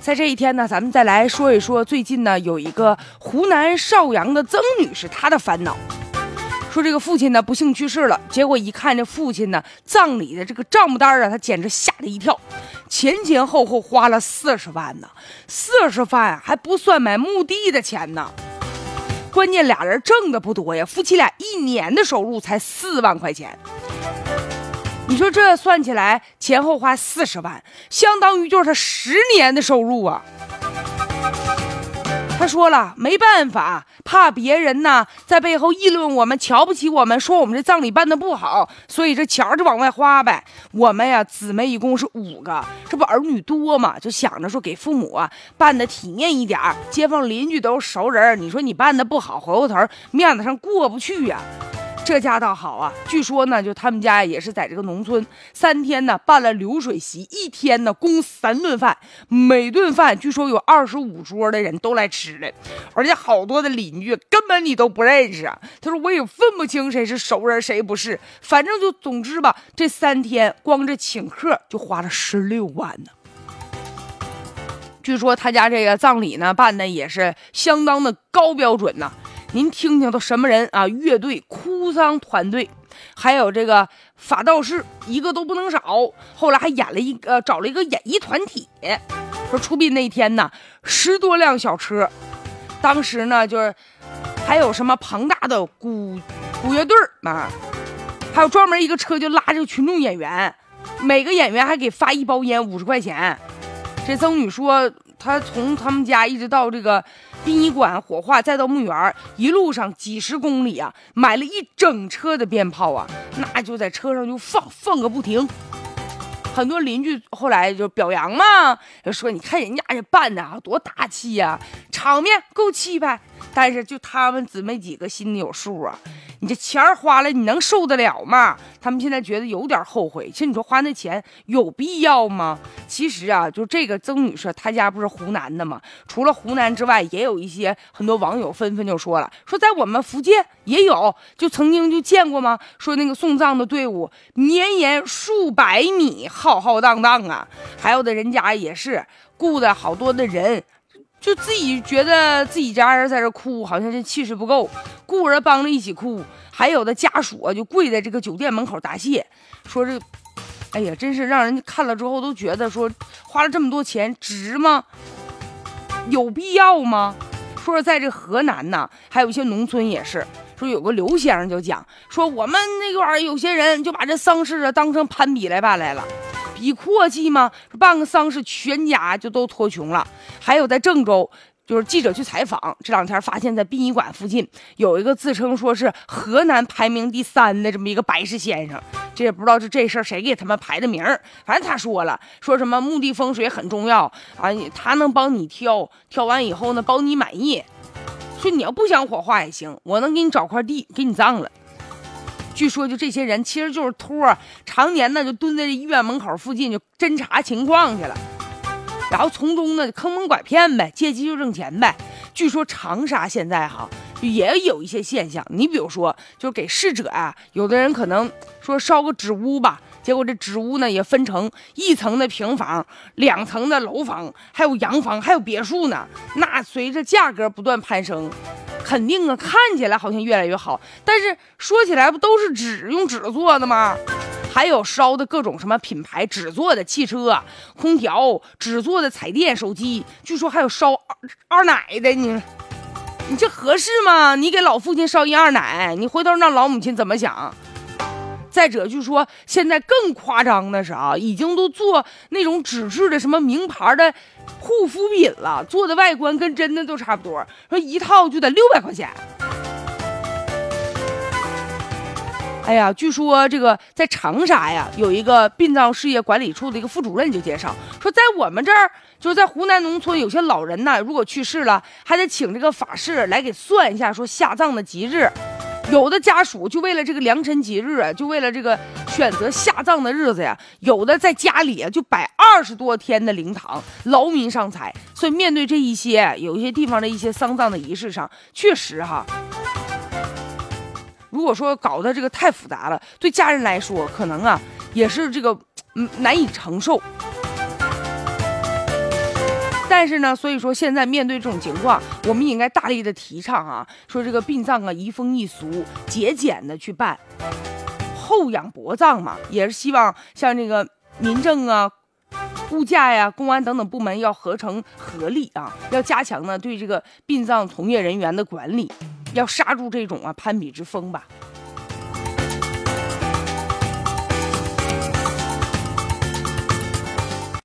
在这一天呢，咱们再来说一说最近呢有一个湖南邵阳的曾女士她的烦恼，说这个父亲呢不幸去世了，结果一看这父亲呢葬礼的这个账目单啊，她简直吓了一跳，前前后后花了四十万呢，四十万还不算买墓地的钱呢。关键俩人挣的不多呀，夫妻俩一年的收入才四万块钱。你说这算起来前后花四十万，相当于就是他十年的收入啊。他说了，没办法，怕别人呢在背后议论我们，瞧不起我们，说我们这葬礼办的不好，所以这钱就往外花呗。我们呀，姊妹一共是五个，这不儿女多嘛，就想着说给父母啊办的体面一点街坊邻居都是熟人，你说你办的不好，回过头面子上过不去呀。这家倒好啊，据说呢，就他们家也是在这个农村，三天呢办了流水席，一天呢供三顿饭，每顿饭据说有二十五桌的人都来吃了，而且好多的邻居根本你都不认识啊。他说我也分不清谁是熟人谁不是，反正就总之吧，这三天光这请客就花了十六万呢。据说他家这个葬礼呢办的也是相当的高标准呢。您听听都什么人啊？乐队、哭丧团队，还有这个法道士，一个都不能少。后来还演了一个，找了一个演艺团体。说出殡那一天呢，十多辆小车，当时呢就是还有什么庞大的鼓鼓乐队嘛，还有专门一个车就拉着群众演员，每个演员还给发一包烟，五十块钱。这曾女说，她从他们家一直到这个。殡仪馆火化，再到墓园，一路上几十公里啊，买了一整车的鞭炮啊，那就在车上就放放个不停。很多邻居后来就表扬嘛，就说你看人家这办的啊，多大气呀，场面够气派。但是就他们姊妹几个心里有数啊。你这钱花了，你能受得了吗？他们现在觉得有点后悔。其实你说花那钱有必要吗？其实啊，就这个曾女士，她家不是湖南的吗？除了湖南之外，也有一些很多网友纷纷就说了，说在我们福建也有，就曾经就见过吗？说那个送葬的队伍绵延数百米，浩浩荡荡啊。还有的人家也是雇的好多的人。就自己觉得自己家人在这哭，好像这气势不够，雇人帮着一起哭。还有的家属啊，就跪在这个酒店门口答谢，说这，哎呀，真是让人看了之后都觉得说，花了这么多钱值吗？有必要吗？说是在这河南呢，还有一些农村也是，说有个刘先生就讲说，我们那块儿有些人就把这丧事啊当成攀比来办来了。比阔气吗？办个丧事，全家就都脱穷了。还有在郑州，就是记者去采访，这两天发现，在殡仪馆附近有一个自称说是河南排名第三的这么一个白氏先生。这也不知道是这事儿谁给他们排的名儿，反正他说了，说什么墓地风水很重要啊，他能帮你挑，挑完以后呢，保你满意。说你要不想火化也行，我能给你找块地给你葬了。据说，就这些人其实就是托儿，常年呢就蹲在这医院门口附近就侦查情况去了，然后从中呢坑蒙拐骗呗，借机就挣钱呗。据说长沙现在哈也有一些现象，你比如说，就是给逝者啊，有的人可能说烧个纸屋吧，结果这纸屋呢也分成一层的平房、两层的楼房，还有洋房，还有别墅呢。那随着价格不断攀升。肯定啊，看起来好像越来越好，但是说起来不都是纸用纸做的吗？还有烧的各种什么品牌纸做的汽车、空调，纸做的彩电、手机，据说还有烧二二奶的，你你这合适吗？你给老父亲烧一二奶，你回头让老母亲怎么想？再者，据说现在更夸张的是啊，已经都做那种纸质的什么名牌的护肤品了，做的外观跟真的都差不多，说一套就得六百块钱。哎呀，据说这个在长沙呀，有一个殡葬事业管理处的一个副主任就介绍说，在我们这儿，就是在湖南农村，有些老人呢，如果去世了，还得请这个法师来给算一下，说下葬的吉日。有的家属就为了这个良辰吉日啊，就为了这个选择下葬的日子呀，有的在家里啊就摆二十多天的灵堂，劳民伤财。所以面对这一些有一些地方的一些丧葬的仪式上，确实哈，如果说搞得这个太复杂了，对家人来说可能啊也是这个难以承受。但是呢，所以说现在面对这种情况，我们应该大力的提倡啊，说这个殡葬啊，移风易俗，节俭的去办，厚养薄葬嘛，也是希望像这个民政啊。物价呀，公安等等部门要合成合力啊，要加强呢对这个殡葬从业人员的管理，要刹住这种啊攀比之风吧。